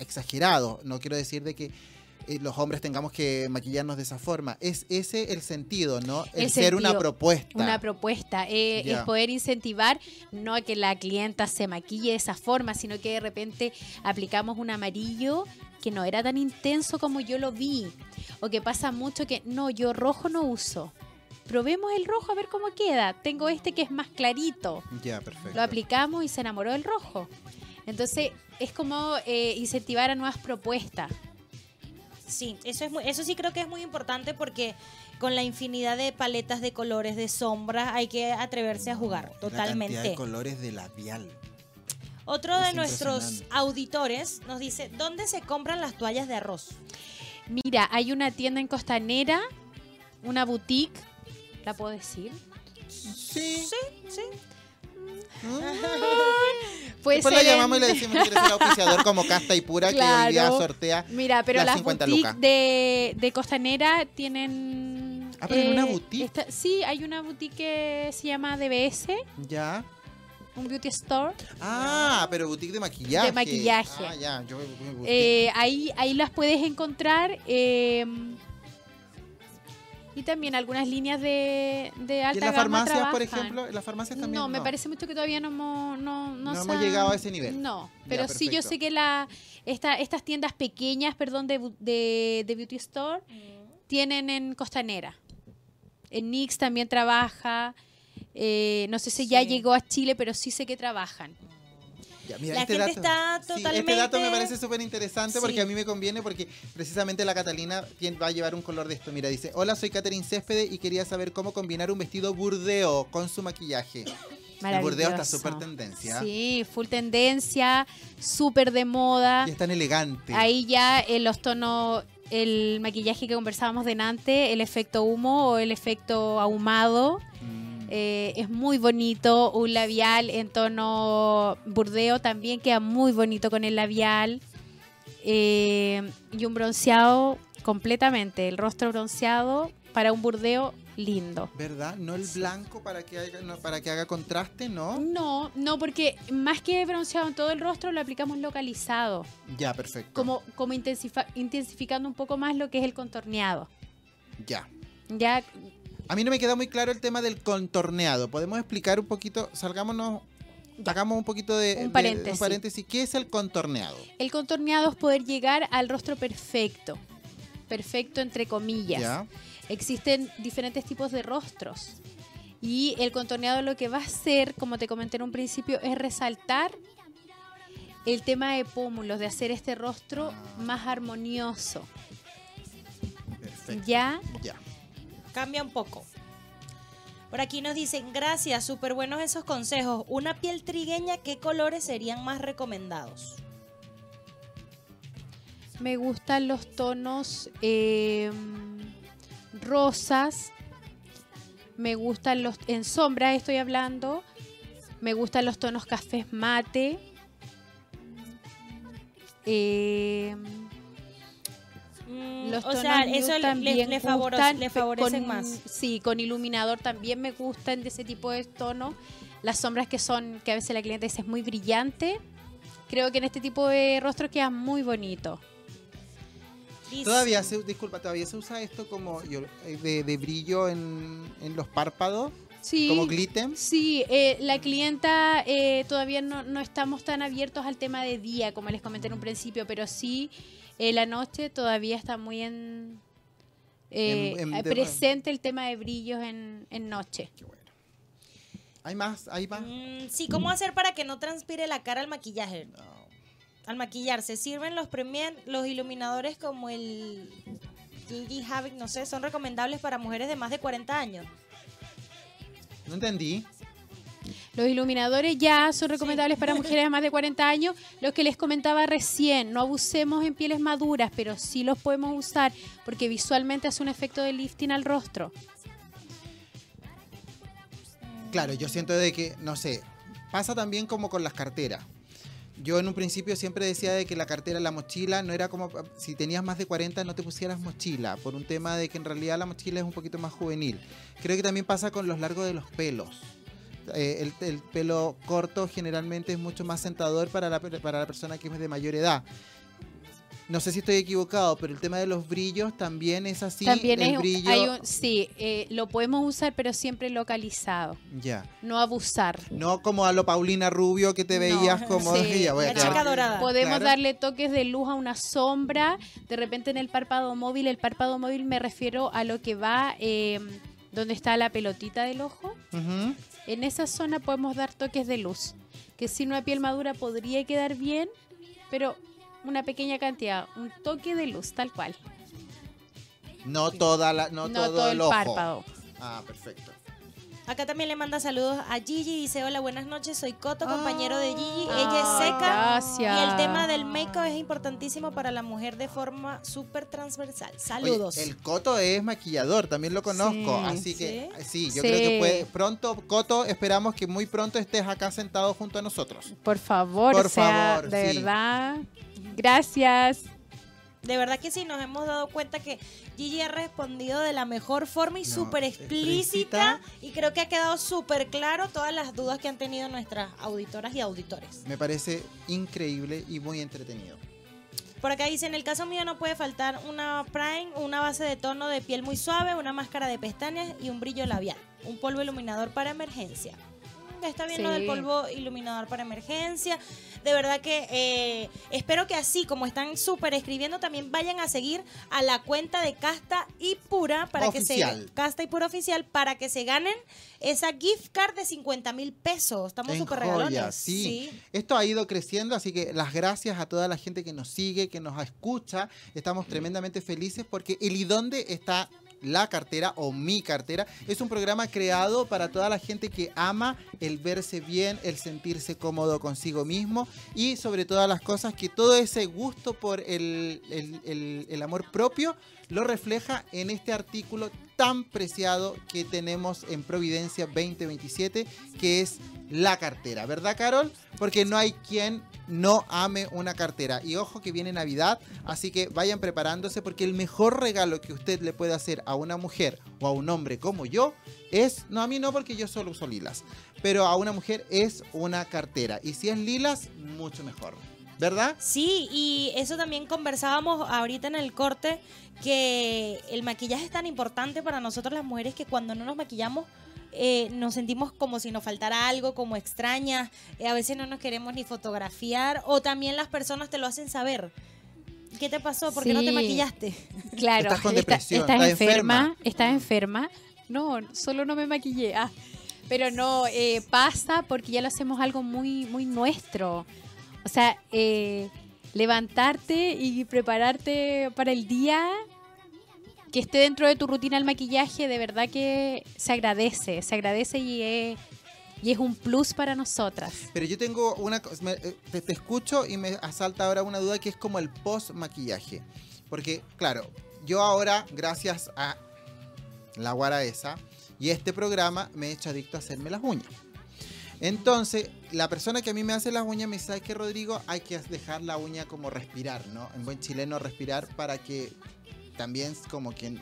exagerado. No quiero decir de que eh, los hombres tengamos que maquillarnos de esa forma. Es ese el sentido, ¿no? El, El ser una propuesta. Una propuesta eh, es poder incentivar no a que la clienta se maquille de esa forma, sino que de repente aplicamos un amarillo que no era tan intenso como yo lo vi. O que pasa mucho que no, yo rojo no uso. Probemos el rojo a ver cómo queda. Tengo este que es más clarito. Ya, perfecto. Lo aplicamos y se enamoró del rojo. Entonces es como eh, incentivar a nuevas propuestas. Sí, eso, es muy- eso sí creo que es muy importante porque con la infinidad de paletas de colores, de sombras, hay que atreverse a jugar La cantidad de totalmente. colores de labial. Otro de Es nuestros auditores nos dice, ¿dónde se compran las toallas de arroz? Mira, hay una tienda en Costanera, una boutique, ¿la puedo decir? Sí. Sí, sí. Puede Después en- llamamos y le decimos que quiere ser auspiciador como Casta y Pura que hoy día sortea. Mira, pero las las 50 boutiques lucas. de, de Costanera tienen Ah, pero en una Eh, boutique. está- sí, hay una boutique que se llama DBS, Ya. un beauty store. Ah, pero boutique de maquillaje. De maquillaje. Ah, ya. Yo. Eh, ahí, ahí las puedes encontrar. eh, y también algunas líneas de, de ¿Y alta en las farmacias, por ejemplo? ¿En las farmacias también? No, me parece mucho que todavía no hemos, no, no No hemos llegado a ese nivel. No, Ya, pero sí yo sé que la, esta, estas tiendas pequeñas, perdón, de, de, de Beauty Store tienen en Costanera. En Nix también trabaja. eh, no sé si ya llegó a Chile, pero sí sé que trabajan. Ya, mira, La este gente dato, está sí, este dato me parece súper interesante porque a mí me conviene porque precisamente la Catalina va a llevar un color de esto. Mira, dice, hola, soy Catherine Céspedes y quería saber cómo combinar un vestido burdeo con su maquillaje. El burdeo está súper tendencia. Sí, full tendencia, súper de moda. Y es tan elegante. Ahí ya en los tonos, el maquillaje que conversábamos delante, el efecto humo o el efecto ahumado, Mm. Eh, es muy bonito. Un labial en tono burdeo también queda muy bonito con el labial. Eh, y un bronceado completamente, el rostro bronceado para un burdeo lindo. ¿Verdad? No el blanco para que haga, no, para que haga contraste, ¿no? No, no, porque más que bronceado en todo el rostro lo aplicamos localizado. Ya, perfecto. como, como intensificando un poco más lo que es el contorneado. Ya. Ya, A mí no me queda muy claro el tema del contorneado. ¿Podemos explicar un poquito? Salgámonos, hagamos un poquito de, Un de- paréntesis. un paréntesis. ¿Qué es el contorneado? el contorneado es poder llegar al rostro perfecto. Perfecto entre comillas. Ya. Existen diferentes tipos de rostros. Y el contorneado lo que va a hacer, como te comenté en un principio, es resaltar el tema de pómulos, de hacer este rostro Ah. más armonioso. Perfecto. Ya, Ya. Cambia un poco. Por aquí nos dicen, gracias, súper buenos esos consejos. Una piel trigueña, ¿qué colores serían más recomendados? Me gustan los tonos eh, rosas. Me gustan los. En sombra estoy hablando. Me gustan los tonos cafés mate. Eh, Mm, los o tonos sea, eso le, también le, gustan, le favorecen con- más. Sí, con iluminador también me gustan de ese tipo de tonos. Las sombras que son, que a veces la cliente dice es muy brillante. Creo que en este tipo de rostros queda muy bonito. Todavía se, disculpa, todavía se usa esto como eh, de, de brillo en, en los párpados, Sí. como glitem. Sí, eh, la clienta eh, todavía no, no estamos tan abiertos al tema de día, como les comenté en un principio, pero sí eh, la noche todavía está muy en, eh, En- en- eh, presente el tema de brillos en, en noche. Qué bueno. ¿Hay más? ¿Hay más? Mm, sí, ¿cómo hacer para que no transpire la cara al maquillaje? No. Al maquillarse, ¿sirven los premian, los iluminadores como el Gigi Havoc, no sé, son recomendables para mujeres de más de 40 años? No entendí. Los iluminadores ya son recomendables para mujeres de más de 40 años. Los que les comentaba recién, no abusemos en pieles maduras, pero sí los podemos usar porque visualmente hace un efecto de lifting al rostro. Claro, yo siento de que, no sé, pasa también como con las carteras. Yo en un principio siempre decía de que la cartera, la mochila, no era como, si tenías más de 40 no te pusieras mochila, por un tema de que en realidad la mochila es un poquito más juvenil. Creo que también pasa con los largos de los pelos. Eh, el, el pelo corto generalmente es mucho más sentador para la, para la persona que es de mayor edad. No sé si estoy equivocado, pero el tema de los brillos también es así. También el es, brillo. hay un- sí, eh, lo podemos usar, pero siempre localizado, Ya. no abusar. No como a lo Paulina Rubio que te No, veías como sí, *laughs* ya voy a la chica dorada. Podemos Claro. darle toques de luz a una sombra, de repente en el párpado móvil, el párpado móvil me refiero a lo que va eh, donde está la pelotita del ojo. Ujú. En esa zona podemos dar toques de luz, que sin una piel madura podría quedar bien, pero una pequeña cantidad, un toque de luz, tal cual. No toda la, no, todo, el, ojo. párpado. Ah, perfecto. Acá también le manda saludos a Gigi. Dice: Hola, buenas noches. Soy Coto, compañero de Gigi. Ella es seca. Gracias. Y el tema del make-up es importantísimo para la mujer de forma súper transversal. Saludos. Oye, el Coto es maquillador, también lo conozco, Sí. así que sí, yo Sí. creo que puede, pronto, Coto, esperamos que muy pronto estés acá sentado junto a nosotros. Por favor, Por o sea, favor, de sí. verdad. Gracias. De verdad que sí, nos hemos dado cuenta que Gigi ha respondido de la mejor forma y No, súper explícita. explícita. Y creo que ha quedado súper claro todas las dudas que han tenido nuestras auditoras y auditores. Me parece increíble y muy entretenido. Por acá dice, en el caso mío no puede faltar una prime, una base de tono de piel muy suave, una máscara de pestañas y un brillo labial. Un polvo iluminador para emergencia. Está bien lo del polvo iluminador para emergencia. De verdad que eh, espero que así como están súper escribiendo, también vayan a seguir a la cuenta de Casta y Pura para que Oficial. se Casta y Pura oficial para que se ganen esa gift card de 50 mil pesos. Estamos súper regalones. sí. Esto ha ido creciendo, así que las gracias a toda la gente que nos sigue, que nos escucha. Estamos tremendamente felices porque el y dónde está la cartera o mi cartera es un programa creado para toda la gente que ama el verse bien, el sentirse cómodo consigo mismo y sobre todas las cosas que todo ese gusto por el, el- el- amor propio lo refleja en este artículo tan preciado que tenemos en Providencia 2027, que es la cartera, ¿verdad Carol? Porque no hay quien no ame una cartera. Y ojo que viene Navidad, así que vayan preparándose porque el mejor regalo que usted le puede hacer a una mujer o a un hombre como yo es, no a mí no porque yo solo uso lilas, pero a una mujer es una cartera. Y si es lilas, mucho mejor, ¿verdad? Sí, y eso también conversábamos ahorita en el corte, que el maquillaje es tan importante para nosotros las mujeres que cuando no nos maquillamos eh, nos sentimos como si nos faltara algo, como extrañas, eh, a veces no nos queremos ni fotografiar o también las personas te lo hacen saber. ¿Qué te pasó? ¿Por qué no te maquillaste? Claro, Estás con está- depresión, estás estás enferma, enferma. estás enferma. No, solo no me maquillé. ah. Pero no, eh, pasa porque ya lo hacemos algo muy, muy nuestro. O sea, eh, levantarte y prepararte para el día que esté dentro de tu rutina el maquillaje, de verdad que se agradece, se agradece y es, y es un plus para nosotras. Pero yo tengo una cosa, eh, te, te escucho y me asalta ahora una duda que es como el post maquillaje. Porque, claro, yo ahora, gracias a la guara esa y este programa, me he hecho adicto a hacerme las uñas. Entonces, la persona que a mí me hace las uñas me dice, ¿sabes qué, Rodrigo? Hay que dejar la uña como respirar, ¿no? En buen chileno, respirar para que también como quien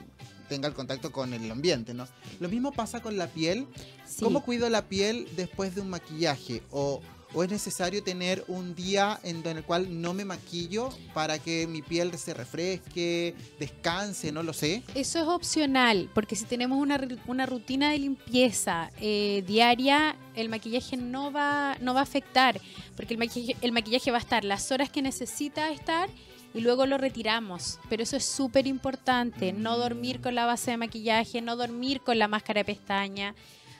tenga el contacto con el ambiente, ¿no? Lo mismo pasa con la piel. Sí. ¿Cómo cuido la piel después de un maquillaje? ¿O, o es necesario tener un día en el cual no me maquillo para que mi piel se refresque, descanse, no lo sé? Eso es opcional, porque si tenemos una, una rutina de limpieza eh, diaria, el maquillaje no va, no va a afectar, porque el maquillaje, el maquillaje va a estar las horas que necesita estar y luego lo retiramos. Pero eso es súper importante, no dormir con la base de maquillaje, no dormir con la máscara de pestaña.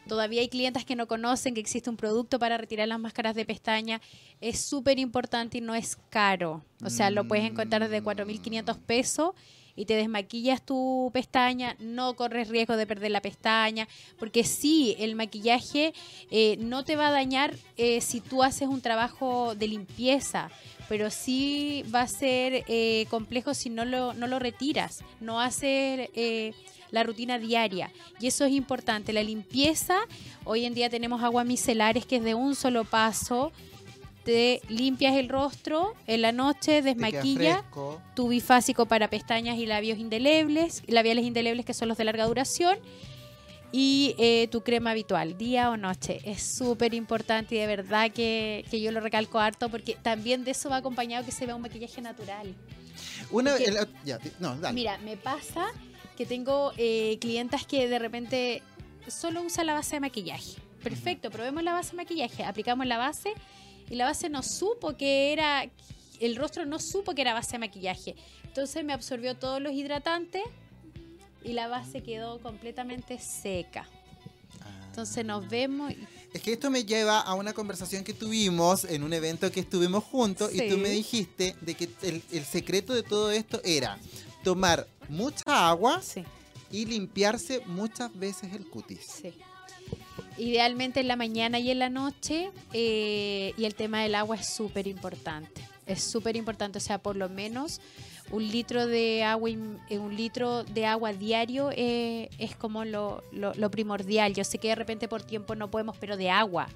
Todavía hay clientes que no conocen que existe un producto para retirar las máscaras de pestaña. Es súper importante y no es caro. O sea, lo puedes encontrar desde 4.500 pesos y te desmaquillas tu pestaña, no corres riesgo de perder la pestaña, porque sí, el maquillaje eh, no te va a dañar eh, si tú haces un trabajo de limpieza, pero sí va a ser eh, complejo si no lo, no lo retiras, no haces eh, la rutina diaria. Y eso es importante, la limpieza, hoy en día tenemos agua micelares que es de un solo paso, te limpias el rostro en la noche, fresco. tu bifásico para pestañas y labios indelebles, labiales indelebles que son los de larga duración y eh, tu crema habitual, día o noche. Es súper importante y de verdad que, que yo lo recalco harto porque también de eso va acompañado que se vea un maquillaje natural. Una, Porque- el- ya, no, dale. Mira, me pasa que tengo eh, clientas que de repente solo usan la base de maquillaje. Perfecto, probemos la base de maquillaje, aplicamos la base y la base no supo que era, el rostro no supo que era base de maquillaje. Entonces me absorbió todos los hidratantes y la base quedó completamente seca. Entonces nos vemos y Es que esto me lleva a una conversación que tuvimos en un evento que estuvimos juntos y tú me dijiste de que el, el secreto de todo esto era tomar mucha agua sí, y limpiarse muchas veces el cutis. sí. Idealmente en la mañana y en la noche eh, y el tema del agua es súper importante. Es súper importante, o sea, por lo menos un litro de agua, eh, un litro de agua diario eh, es como lo, lo- lo primordial. Yo sé que de repente por tiempo no podemos, pero de agua.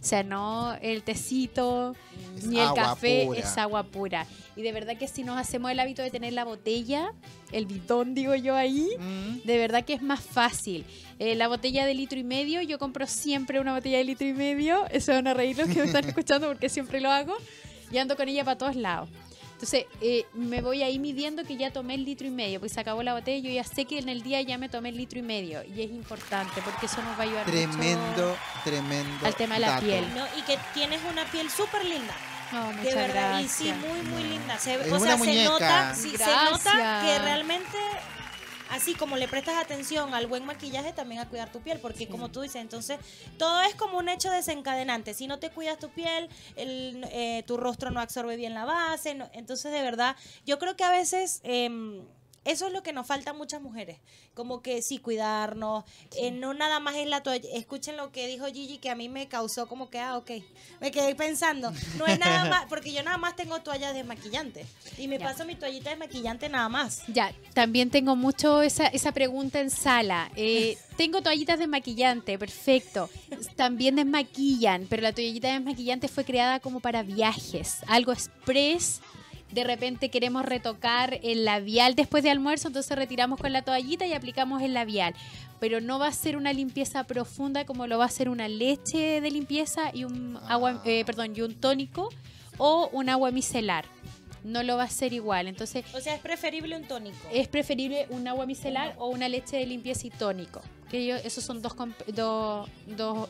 O sea, no el tecito Es ni el café, pura. es agua pura. Y de verdad que si nos hacemos el hábito de tener la botella, el bidón digo yo ahí, Mm. de verdad que es más fácil. Eh, la botella de litro y medio, yo compro siempre una botella de litro y medio. Eso van a reír los que me están *laughs* escuchando porque siempre lo hago. Y ando con ella para todos lados. Entonces, eh, me voy ahí midiendo que ya tomé el litro y medio, pues se acabó la botella y yo ya sé que en el día ya me tomé el litro y medio. Y es importante porque eso nos va a ayudar Tremendo, mucho. tremendo. al tema de la dato. piel. ¿no? Y que tienes una piel súper linda. No, De verdad, gracias. y sí, muy, muy linda. Se, Es o sea, se nota, sí, se nota que realmente, así como le prestas atención al buen maquillaje, también a cuidar tu piel, porque como tú dices, entonces todo es como un hecho desencadenante. Si no te cuidas tu piel, el, eh, tu rostro no absorbe bien la base. no- entonces, de verdad, yo creo que a veces... em, eso es lo que nos falta a muchas mujeres, como que sí cuidarnos, eh, no nada más es la toalla. Escuchen lo que dijo Gigi que a mí me causó como que, ah, ok, me quedé pensando, no es nada más, *laughs* porque yo nada más tengo toallas desmaquillantes y me Ya. paso mi toallita desmaquillante nada más. Ya, también tengo mucho esa, esa pregunta en sala. Eh, *laughs* tengo toallitas desmaquillante, perfecto. También desmaquillan, pero la toallita desmaquillante fue creada como para viajes, algo express. De repente queremos retocar el labial después de almuerzo, entonces retiramos con la toallita y aplicamos el labial. Pero no va a ser una limpieza profunda como lo va a ser una leche de limpieza y un agua, eh, perdón, y un tónico o un agua micelar. No lo va a ser igual. Entonces, O sea, es preferible un tónico. es preferible un agua micelar o una leche de limpieza y tónico. Que yo, esos son dos, comp- dos, dos,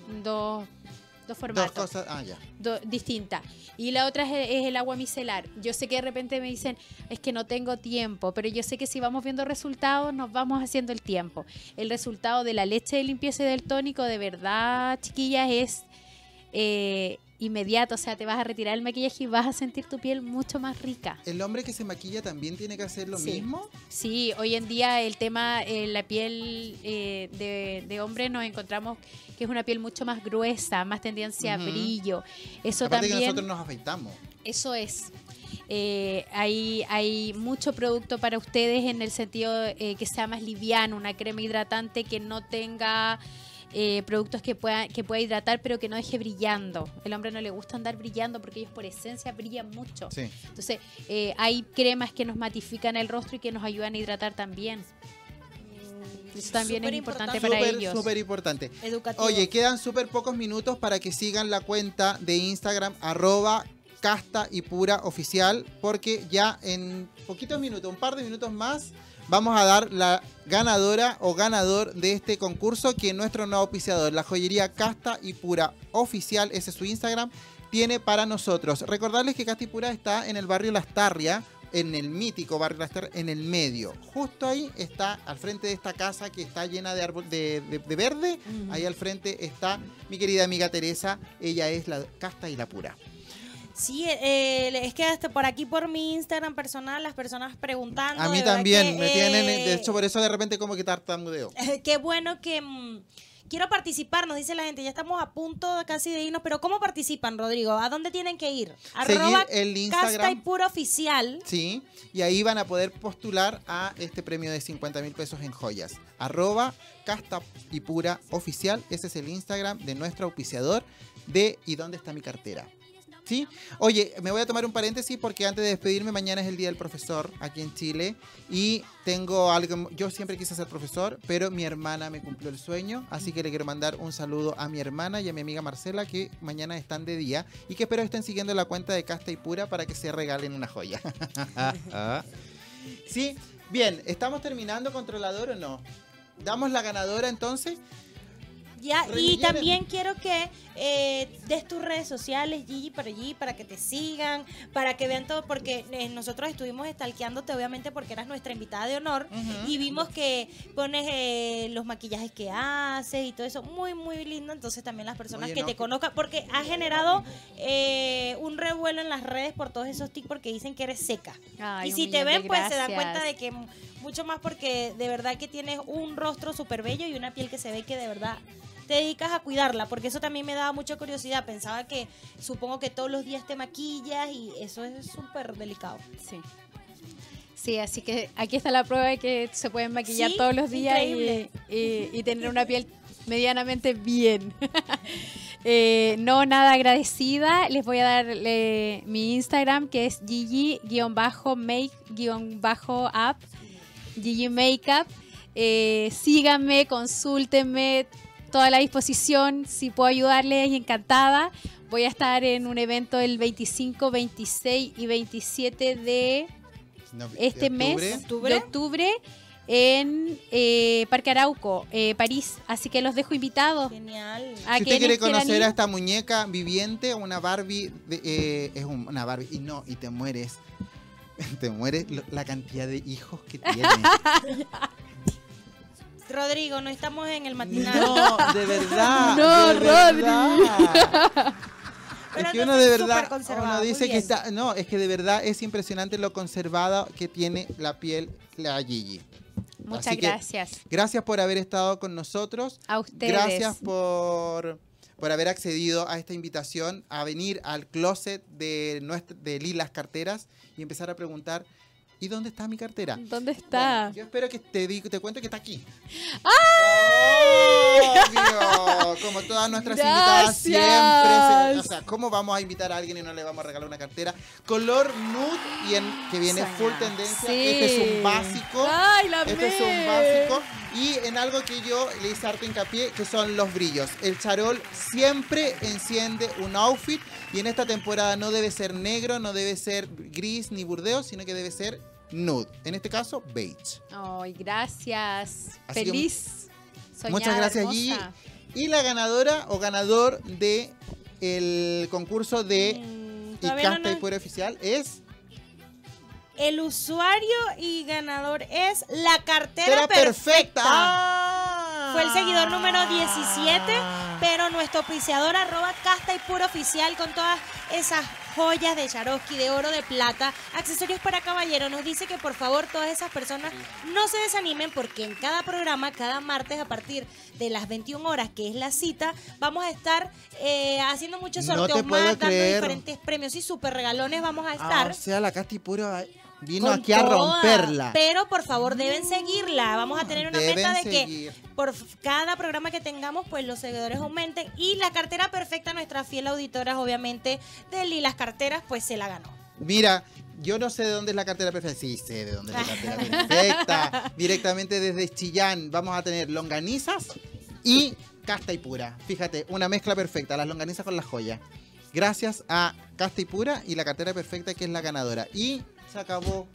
dos, dos cosas. Ah, ya. do- distintas. Y la otra es, es el agua micelar. Yo sé que de repente me dicen, es que no tengo tiempo, pero yo sé que si vamos viendo resultados, nos vamos haciendo el tiempo. El resultado de la leche de limpieza y del tónico, de verdad, chiquillas, es eh, inmediato. O sea, te vas a retirar el maquillaje y vas a sentir tu piel mucho más rica. ¿El hombre que se maquilla también tiene que hacer lo Sí. mismo? Sí, hoy en día el tema, eh, la piel eh, de, de hombre nos encontramos que es una piel mucho más gruesa, más tendencia a brillo. Eso Aparte que también, nosotros nos afeitamos. eso es. Eh, hay, hay mucho producto para ustedes en el sentido eh, que sea más liviano, una crema hidratante que no tenga eh, productos que pueda, que pueda hidratar pero que no deje brillando. El hombre no le gusta andar brillando porque ellos por esencia brillan mucho. Sí. Entonces, eh, hay cremas que nos matifican el rostro y que nos ayudan a hidratar también. Eso también es importante importante. para Súper, ellos. súper importante. Educativo. Oye, quedan súper pocos minutos para que sigan la cuenta de Instagram, arroba casta y pura oficial, porque ya en poquitos minutos, un par de minutos más, vamos a dar la ganadora o ganador de este concurso, que nuestro nuevo auspiciador, la joyería Casta y Pura Oficial, ese es su Instagram, tiene para nosotros. Recordarles que Casta y Pura está en el barrio Las Tarria, en el mítico barrio Las Tarrias, en el medio. Justo ahí está, al frente de esta casa que está llena de árbol de, de- de verde, ahí al frente está mi querida amiga Teresa, ella es la Casta y la Pura. Sí, eh, es que hasta por aquí, por mi Instagram personal, las personas preguntando. A mí también, que, me tienen, eh, de hecho por eso de repente como que tartamudeo. *laughs* Qué bueno que mm, quiero participar, nos dice la gente. Ya estamos a punto casi de irnos, pero ¿cómo participan, Rodrigo? ¿A dónde tienen que ir? Arroba el Casta y Instagram. Pura Oficial. Sí, y ahí van a poder postular a este premio de 50 mil pesos en joyas. Arroba casta y pura oficial. Ese es el Instagram de nuestro auspiciador de ¿Y dónde está mi cartera? ¿Sí? Oye, me voy a tomar un paréntesis porque antes de despedirme, mañana es el Día del Profesor aquí en Chile y tengo algo, yo siempre quise ser profesor, pero mi hermana me cumplió el sueño, así que le quiero mandar un saludo a mi hermana y a mi amiga Marcela que mañana están de día y que espero estén siguiendo la cuenta de Casta y Pura para que se regalen una joya. *laughs* sí, bien, ¿estamos terminando controlador o no? ¿Damos la ganadora entonces? Ya, y también quiero que eh, des tus redes sociales, Gigi, por allí, para que te sigan, para que vean todo, porque eh, nosotros estuvimos stalkeándote, obviamente, porque eras nuestra invitada de honor, y vimos que pones eh, los maquillajes que haces y todo eso, muy, muy lindo, entonces también las personas Oye, que no, te que- conozcan, porque has generado eh, un revuelo en las redes por todos esos tics, porque dicen que eres seca. Ay, y si te ven, pues se dan cuenta de que mucho más porque de verdad que tienes un rostro súper bello y una piel que se ve que de verdad te dedicas a cuidarla, porque eso también me daba mucha curiosidad. Pensaba que supongo que todos los días te maquillas y eso es súper delicado. Sí. Sí, así que aquí está la prueba de que se pueden maquillar Sí, todos los días y, increíble. y- y tener una piel medianamente bien. *laughs* Eh, no nada agradecida. Les voy a dar eh, mi Instagram que es gigi-make-up. Gigi Makeup. Eh, síganme, consúltenme, toda la disposición. Si puedo ayudarles, encantada. Voy a estar en un evento el 25, 26 y 27 de No, este de mes octubre. de octubre en eh, Parque Arauco, eh, París. Así que los dejo invitados. Genial. a Si usted quiere conocer a esta muñeca viviente, una Barbie, de- eh, es un- una Barbie, y no, y te mueres. *laughs* Te mueres la cantidad de hijos que tiene. *laughs* Rodrigo, no estamos en el matinal. No, de verdad. No, de Rodri. *laughs* verdad. Pero es que no uno de verdad, uno dice que está, no, es que de verdad es impresionante lo conservada que tiene la piel la Gigi. Muchas Así que, gracias. Gracias por haber estado con nosotros. A ustedes. Gracias por, por haber accedido a esta invitación a venir al closet de, nuestra, de Lilas Carteras y empezar a preguntar, ¿y dónde está mi cartera? ¿Dónde está? Bueno, yo espero que te, di- te cuente que está aquí. ¡Ah! Obvio, como todas nuestras invitadas Gracias. siempre. se- o sea, ¿cómo vamos a invitar a alguien y no le vamos a regalar una cartera? Color nude y en, que viene full tendencia. Sí. Este es un básico. ¡Ay, la Este es un básico. Y en algo que yo le hice harto hincapié, que son los brillos. El charol siempre enciende un outfit y en esta temporada no debe ser negro, no debe ser gris ni burdeo, sino que debe ser nude. En este caso, beige. Ay, gracias. Así Feliz. Soñada, Muchas gracias, Gigi. Y la ganadora o ganador de el concurso de Mm, y no pura oficial es El usuario y ganador es la cartera Era perfecta. Ah. Fue el seguidor número 17, pero nuestro auspiciador arroba casta y puro oficial con todas esas joyas de Charoski, de oro, de plata, accesorios para caballero. Nos dice que por favor todas esas personas no se desanimen porque en cada programa, cada martes a partir de las 21 horas, que es la cita, vamos a estar eh, haciendo muchos sorteos más, dando creer. diferentes premios y super regalones vamos a Ah, estar. o sea, la casta y pura vino con aquí a toda. romperla. Pero por favor deben seguirla. Vamos a tener una Deben meta de seguir. que por cada programa que tengamos, pues los seguidores aumenten. Y la cartera perfecta, nuestra fiel auditora, obviamente, de Lilas Carteras, pues se la ganó. Mira, yo no sé de dónde es la cartera perfecta. Sí, sé de dónde es la cartera *laughs* perfecta. Directamente desde Chillán vamos a tener longanizas y casta y pura. Fíjate, una mezcla perfecta, las longanizas con las joyas. Gracias a Casta y Pura y la cartera perfecta que es la ganadora. Y se acabó.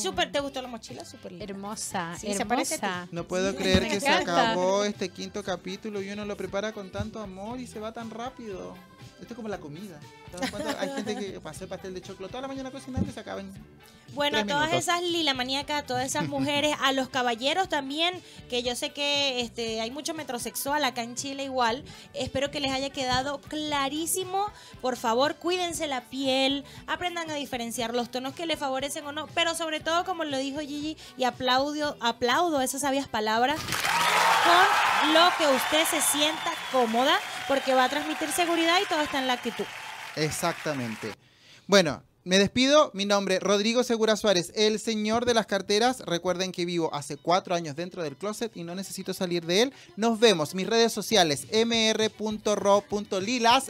Súper, ¿te gustó la mochila? Súper linda. Hermosa, Sí, se parece a ti. hermosa. No puedo creer que se acabó este quinto capítulo y uno lo prepara con tanto amor y se va tan rápido. Esto es como la comida. ¿Te das cuenta? Hay gente que *laughs* pasa el pastel de choclo toda la mañana cocinando y se acaba en Bueno, a todas esas lila maníacas, a todas esas mujeres, a los caballeros también, que yo sé que este hay mucho metrosexual acá en Chile igual. Espero que les haya quedado clarísimo. Por favor, cuídense la piel, aprendan a diferenciar los tonos que les favorecen o no, pero sobre todo, como lo dijo Gigi, y aplaudo, aplaudo esas sabias palabras, con lo que usted se sienta cómoda, porque va a transmitir seguridad y todo está en la actitud. Exactamente. Bueno, me despido. Mi nombre, Rodrigo Segura Suárez, el señor de las carteras. Recuerden que vivo hace cuatro años dentro del closet y no necesito salir de él. Nos vemos. Mis redes sociales, mr.ro.lilas.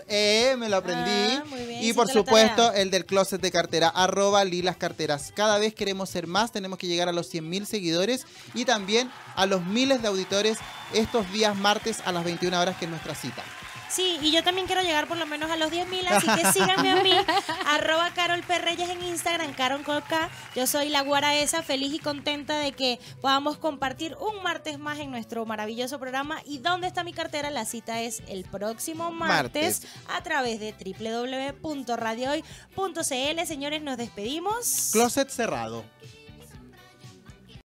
Eh, me lo aprendí. Ah, muy bien, y por supuesto, el del closet de cartera, arroba lilas carteras. Cada vez queremos ser más. Tenemos que llegar a los 100.000 seguidores y también a los miles de auditores estos días martes a las 21 horas, que es nuestra cita. Sí, y yo también quiero llegar por lo menos a los 10.000, así que *laughs* síganme a mí, arroba Carol P. Reyes en Instagram, Carol con K. Yo soy la guara esa, feliz y contenta de que podamos compartir un martes más en nuestro maravilloso programa. ¿Y dónde está mi cartera? La cita es el próximo martes, Martes. a través de www.radiohoy.cl. Señores, nos despedimos. Closet cerrado.